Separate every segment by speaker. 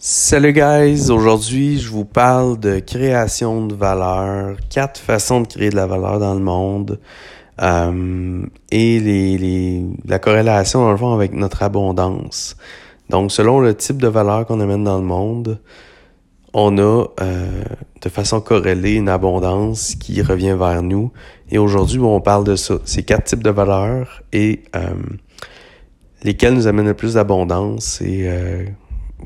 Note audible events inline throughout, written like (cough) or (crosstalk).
Speaker 1: Salut guys, aujourd'hui je vous parle de création de valeur, quatre façons de créer de la valeur dans le monde euh, et les, la corrélation dans le avec notre abondance. Donc selon le type de valeur qu'on amène dans le monde, on a euh, de façon corrélée une abondance qui revient vers nous. Et aujourd'hui on parle de ça, ces quatre types de valeurs et euh, lesquels nous amènent le plus d'abondance et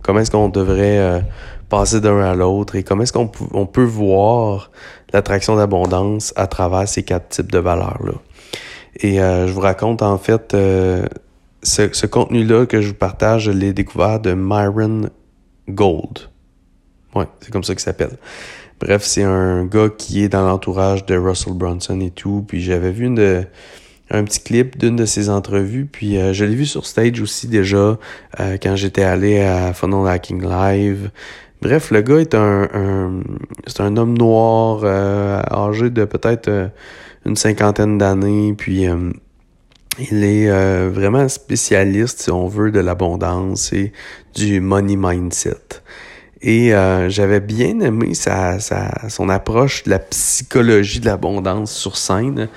Speaker 1: comment est-ce qu'on devrait euh, passer d'un à l'autre et comment est-ce qu'on on peut voir l'attraction d'abondance à travers ces quatre types de valeurs-là? Et euh, je vous raconte en fait euh, ce, ce contenu-là que je vous partage, je l'ai découvert de Myron Gold. Ouais, c'est comme ça qu'il s'appelle. Bref, c'est un gars qui est dans l'entourage de Russell Brunson et tout. Puis j'avais vu une un petit clip d'une de ses entrevues. Puis euh, je l'ai vu sur stage aussi déjà euh, quand j'étais allé à Funnel Hacking Live. Bref, le gars est un, c'est un homme noir euh, âgé de peut-être une cinquantaine d'années. Puis il est vraiment spécialiste, si on veut, de l'abondance et du money mindset. Et j'avais bien aimé sa, sa, son approche de la psychologie de l'abondance sur scène.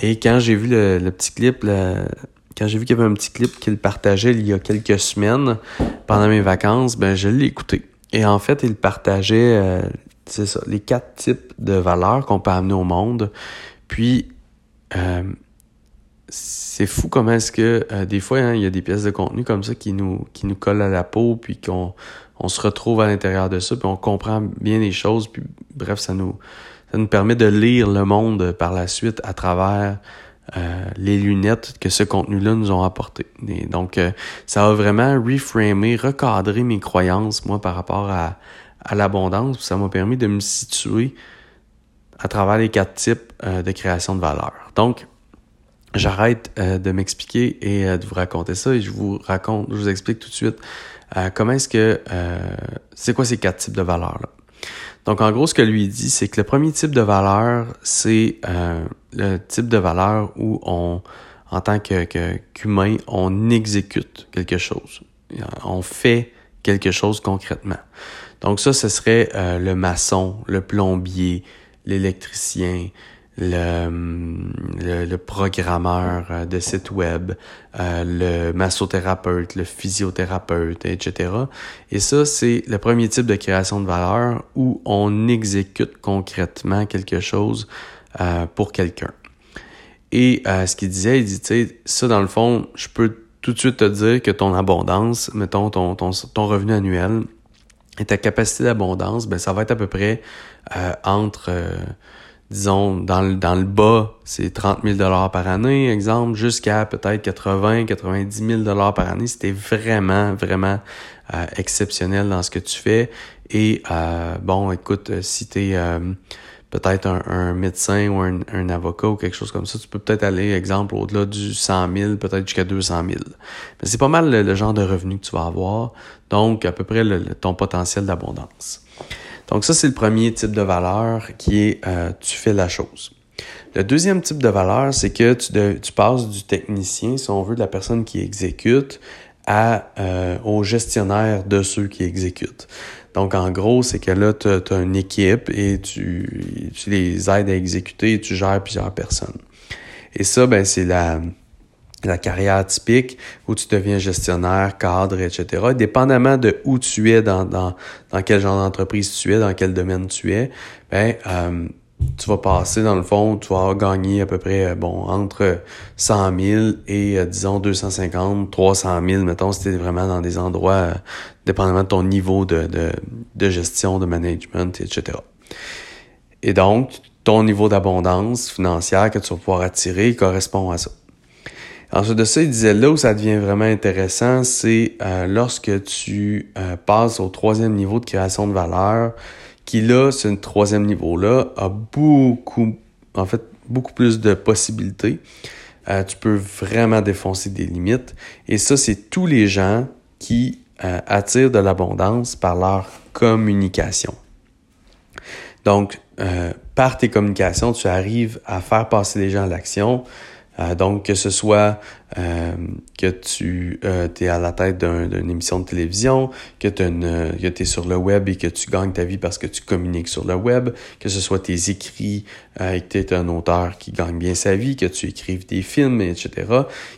Speaker 1: Et quand j'ai vu le, petit clip, quand j'ai vu qu'il y avait un petit clip qu'il partageait il y a quelques semaines pendant mes vacances, ben je l'ai écouté. Et en fait, il partageait euh, ça, les quatre types de valeurs qu'on peut amener au monde. Puis euh, c'est fou comment est-ce que euh, des fois hein, il y a des pièces de contenu comme ça qui nous qui nous collent à la peau puis qu'on on se retrouve à l'intérieur de ça puis on comprend bien les choses puis bref ça nous ça nous permet de lire le monde par la suite à travers euh, les lunettes que ce contenu-là nous ont apporté. donc, euh, ça a vraiment reframé, recadré mes croyances, moi, par rapport à, à l'abondance. Ça m'a permis de me situer à travers les quatre types euh, de création de valeur. Donc, j'arrête de m'expliquer et de vous raconter ça et je vous raconte, je vous explique tout de suite comment est-ce que, c'est quoi ces quatre types de valeurs-là. Donc, en gros, ce que lui dit, c'est que le premier type de valeur, c'est euh, le type de valeur où on, en tant que, qu'humain, on exécute quelque chose. On fait quelque chose concrètement. Donc ça, ce serait euh, le maçon, le plombier, l'électricien, le, le, programmeur euh, de site web, euh, le massothérapeute, le physiothérapeute, etc. Et ça, c'est le premier type de création de valeur où on exécute concrètement quelque chose euh, pour quelqu'un. Et ce qu'il disait, il dit, tu sais, ça dans le fond, je peux tout de suite te dire que ton abondance, mettons ton, ton, ton revenu annuel et ta capacité d'abondance, ben ça va être à peu près entre disons, dans le, dans le bas, c'est 30 000 par année, exemple, jusqu'à peut-être 80, 90 000 par année. C'était vraiment, vraiment euh, exceptionnel dans ce que tu fais. Et euh, bon, écoute, euh, si tu es peut-être un, médecin ou un, avocat ou quelque chose comme ça, tu peux peut-être aller, exemple, au-delà du 100 000, peut-être jusqu'à 200 000. Mais c'est pas mal le, genre de revenu que tu vas avoir. Donc, à peu près ton potentiel d'abondance. Donc ça, c'est le premier type de valeur qui est euh, tu fais la chose. Le deuxième type de valeur, c'est que tu, tu, passes du technicien, si on veut, de la personne qui exécute, à, euh, au gestionnaire de ceux qui exécutent. Donc, en gros, c'est que là, tu as, une équipe et tu, tu les aides à exécuter et tu gères plusieurs personnes. Et ça, ben, c'est la, la carrière typique où tu deviens gestionnaire, cadre, etc. Dépendamment de où tu es, dans, dans, dans quel genre d'entreprise tu es, dans quel domaine tu es, ben, euh, tu vas passer, dans le fond, tu vas gagner à peu près, euh, bon, entre 100 000 et, euh, disons, 250, 300 000, mettons, si tu es vraiment dans des endroits, dépendamment de ton niveau de, de, de gestion, de management, etc. Et donc, ton niveau d'abondance financière que tu vas pouvoir attirer correspond à ça. Ensuite de ça, il disait là où ça devient vraiment intéressant, c'est euh, lorsque tu euh, passes au troisième niveau de création de valeur, qui là, ce troisième niveau-là a beaucoup, en fait, beaucoup plus de possibilités. Euh, tu peux vraiment défoncer des limites. Et ça, c'est tous les gens qui attirent de l'abondance par leur communication. Donc, par tes communications, tu arrives à faire passer les gens à l'action, Euh, donc, que ce soit euh, que tu euh, es à la tête d'une émission de télévision, que tu es sur le web et que tu gagnes ta vie parce que tu communiques sur le web, que ce soit tes écrits et que tu es un auteur qui gagne bien sa vie, que tu écrives des films, etc.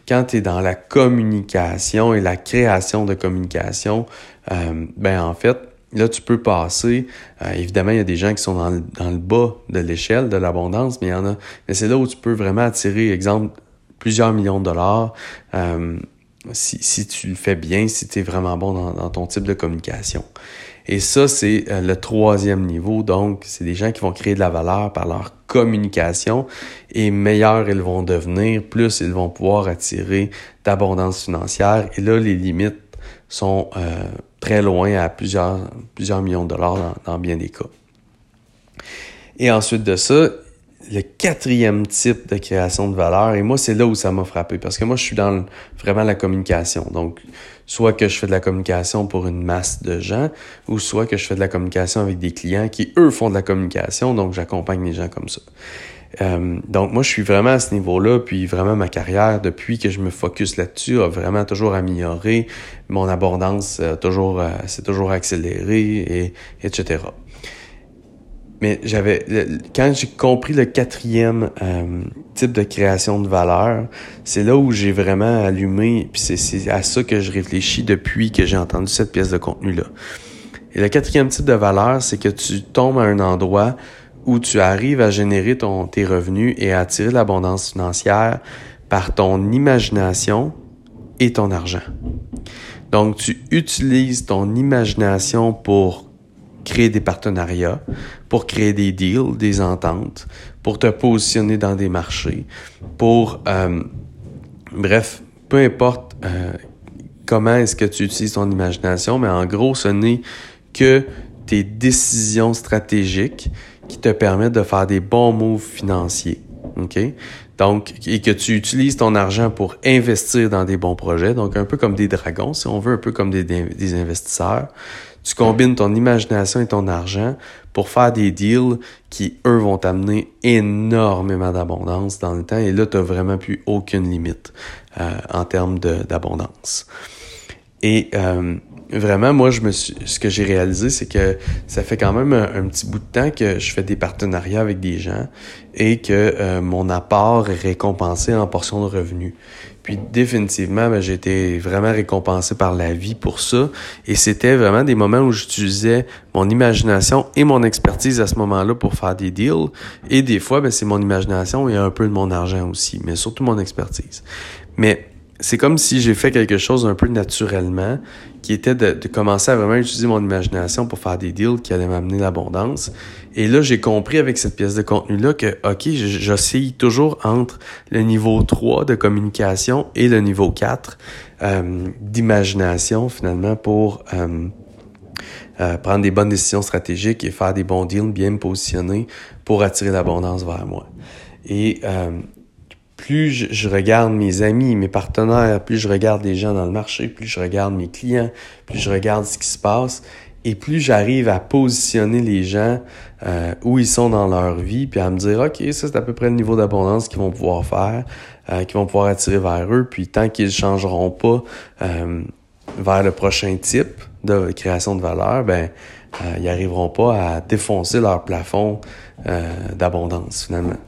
Speaker 1: Quand tu es dans la communication et la création de communication, ben en fait, Là, tu peux passer. Euh, évidemment, il y a des gens qui sont dans le, dans le bas de l'échelle de l'abondance, mais il y en a. Mais c'est là où tu peux vraiment attirer, exemple, plusieurs millions de dollars. Euh, si, si tu le fais bien, si tu es vraiment bon dans, ton type de communication. Et ça, c'est euh, le troisième niveau. Donc, c'est des gens qui vont créer de la valeur par leur communication et meilleurs ils vont devenir, plus ils vont pouvoir attirer d'abondance financière. Et là, les limites sont euh, très loin à plusieurs, plusieurs millions de dollars dans, bien des cas. Et ensuite de ça, le quatrième type de création de valeur, et moi, c'est là où ça m'a frappé, parce que moi, je suis dans vraiment la communication. Donc, soit que je fais de la communication pour une masse de gens, ou soit que je fais de la communication avec des clients qui, eux, font de la communication, donc j'accompagne les gens comme ça. Euh, donc moi, je suis vraiment à ce niveau-là, puis vraiment ma carrière, depuis que je me focus là-dessus, a vraiment toujours amélioré. Mon abondance a toujours, euh, s'est toujours accélérée, et, etc. Mais j'avais, quand j'ai compris le quatrième euh, type de création de valeur, c'est là où j'ai vraiment allumé, puis c'est à ça que je réfléchis depuis que j'ai entendu cette pièce de contenu-là. Et le quatrième type de valeur, c'est que tu tombes à un endroit où tu arrives à générer ton, tes revenus et à attirer l'abondance financière par ton imagination et ton argent. Donc, tu utilises ton imagination pour créer des partenariats, pour créer des deals, des ententes, pour te positionner dans des marchés, pour, euh, bref, peu importe euh, comment est-ce que tu utilises ton imagination, mais en gros, ce n'est que tes décisions stratégiques qui te permettent de faire des bons moves financiers. OK? Donc, et que tu utilises ton argent pour investir dans des bons projets, donc un peu comme des dragons, si on veut, un peu comme des, des investisseurs. Tu combines ton imagination et ton argent pour faire des deals qui, eux, vont t'amener énormément d'abondance dans le temps. Et là, tu n'as vraiment plus aucune limite euh, en termes d'abondance. Et euh, vraiment, moi, je me suis, ce que j'ai réalisé, c'est que ça fait quand même un, petit bout de temps que je fais des partenariats avec des gens et que euh, mon apport est récompensé en portion de revenus. Puis définitivement, ben, j'ai été vraiment récompensé par la vie pour ça. Et c'était vraiment des moments où j'utilisais mon imagination et mon expertise à ce moment-là pour faire des deals. Et des fois, ben, c'est mon imagination et un peu de mon argent aussi, mais surtout mon expertise. Mais c'est comme si j'ai fait quelque chose un peu naturellement, qui était de, commencer à vraiment utiliser mon imagination pour faire des deals qui allaient m'amener l'abondance. Et là, j'ai compris avec cette pièce de contenu-là que, OK, j'oscille toujours entre le niveau 3 de communication et le niveau 4 euh, d'imagination, finalement, pour euh, euh, prendre des bonnes décisions stratégiques et faire des bons deals, bien me positionner pour attirer l'abondance vers moi. Et plus je, regarde mes amis, mes partenaires, plus je regarde les gens dans le marché, plus je regarde mes clients, plus je regarde ce qui se passe, et plus j'arrive à positionner les gens euh, où ils sont dans leur vie, puis à me dire, OK, ça c'est à peu près le niveau d'abondance qu'ils vont pouvoir faire, euh, qu'ils vont pouvoir attirer vers eux, puis tant qu'ils ne changeront pas euh, vers le prochain type de création de valeur, ben ils n'arriveront pas à défoncer leur plafond d'abondance finalement.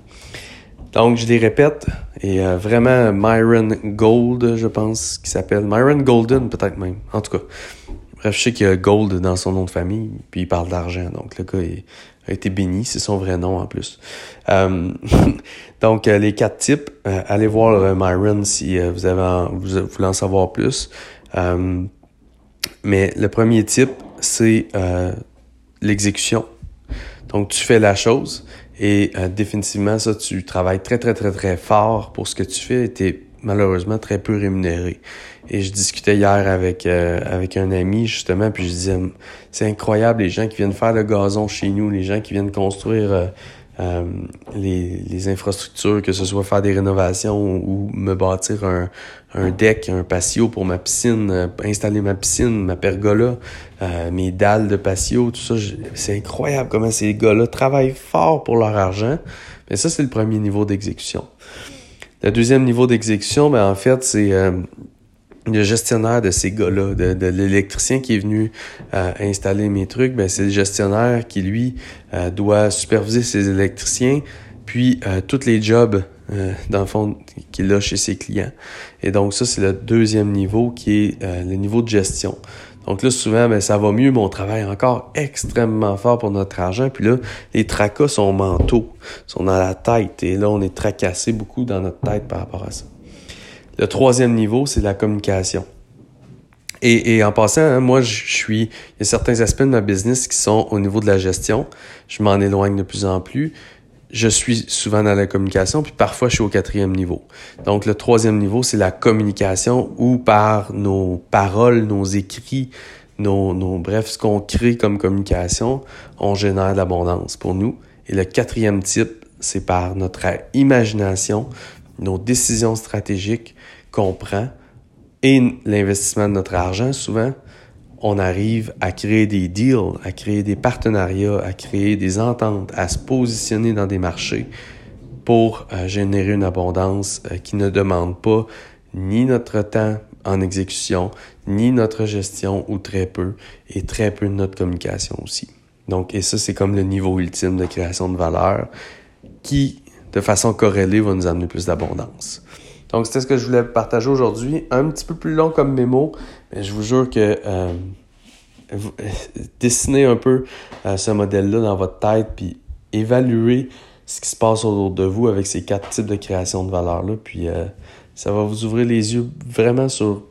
Speaker 1: Donc, je les répète. Et euh, vraiment, Myron Gold, je pense, qui s'appelle. Myron Golden, peut-être même. En tout cas. Bref, je sais qu'il y a Gold dans son nom de famille, puis il parle d'argent. Donc, le gars a été béni. C'est son vrai nom, en plus. Euh, (laughs) donc, euh, les quatre types. allez voir Myron si vous, avez vous voulez en savoir plus. mais le premier type, c'est l'exécution. Donc, tu fais la chose et euh, définitivement, ça, tu travailles très, très, très, très fort pour ce que tu fais et tu es malheureusement très peu rémunéré. Et je discutais hier avec, euh, avec un ami, justement, puis je disais, c'est incroyable les gens qui viennent faire le gazon chez nous, les gens qui viennent construire euh, les, les, infrastructures, que ce soit faire des rénovations ou me bâtir un, un deck, un patio pour ma piscine, euh, installer ma piscine, ma pergola, euh, mes dalles de patio, tout ça. C'est incroyable comment ces gars-là travaillent fort pour leur argent. Mais ça, c'est le premier niveau d'exécution. Le deuxième niveau d'exécution, ben, en fait, c'est euh, le gestionnaire de ces gars-là, de, l'électricien qui est venu euh, installer mes trucs, ben, c'est le gestionnaire qui, lui, euh, doit superviser ses électriciens, puis tous les jobs, dans le fond, qu'il a chez ses clients. Et donc, ça, c'est le deuxième niveau qui est le niveau de gestion. Donc là, souvent, ben, ça va mieux, mais on travaille encore extrêmement fort pour notre argent. Puis là, les tracas sont mentaux, sont dans la tête. Et là, on est tracassé beaucoup dans notre tête par rapport à ça. Le troisième niveau, c'est la communication. Et, en passant, hein, moi, je suis, il y a certains aspects de ma business qui sont au niveau de la gestion. Je m'en éloigne de plus en plus je suis souvent dans la communication, puis parfois je suis au quatrième niveau. Donc le troisième niveau, c'est la communication où par nos paroles, nos écrits, nos, nos bref, ce qu'on crée comme communication, on génère de l'abondance pour nous. Et le quatrième type, c'est par notre imagination, nos décisions stratégiques qu'on prend et l'investissement de notre argent souvent on arrive à créer des deals, à créer des partenariats, à créer des ententes, à se positionner dans des marchés pour euh, générer une abondance euh, qui ne demande pas ni notre temps en exécution, ni notre gestion ou très peu, et très peu de notre communication aussi. Donc, et ça, c'est comme le niveau ultime de création de valeur qui, de façon corrélée, va nous amener plus d'abondance. Donc, c'était ce que je voulais partager aujourd'hui. Un petit peu plus long comme mémo, mais je vous jure que euh, (laughs) dessinez un peu euh, ce modèle-là dans votre tête, puis évaluez ce qui se passe autour de vous avec ces quatre types de création de valeur-là. Puis euh, ça va vous ouvrir les yeux vraiment sur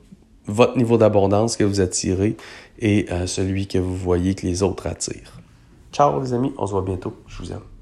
Speaker 1: votre niveau d'abondance que vous attirez et celui que vous voyez que les autres attirent. Ciao les amis, on se voit bientôt. Je vous aime.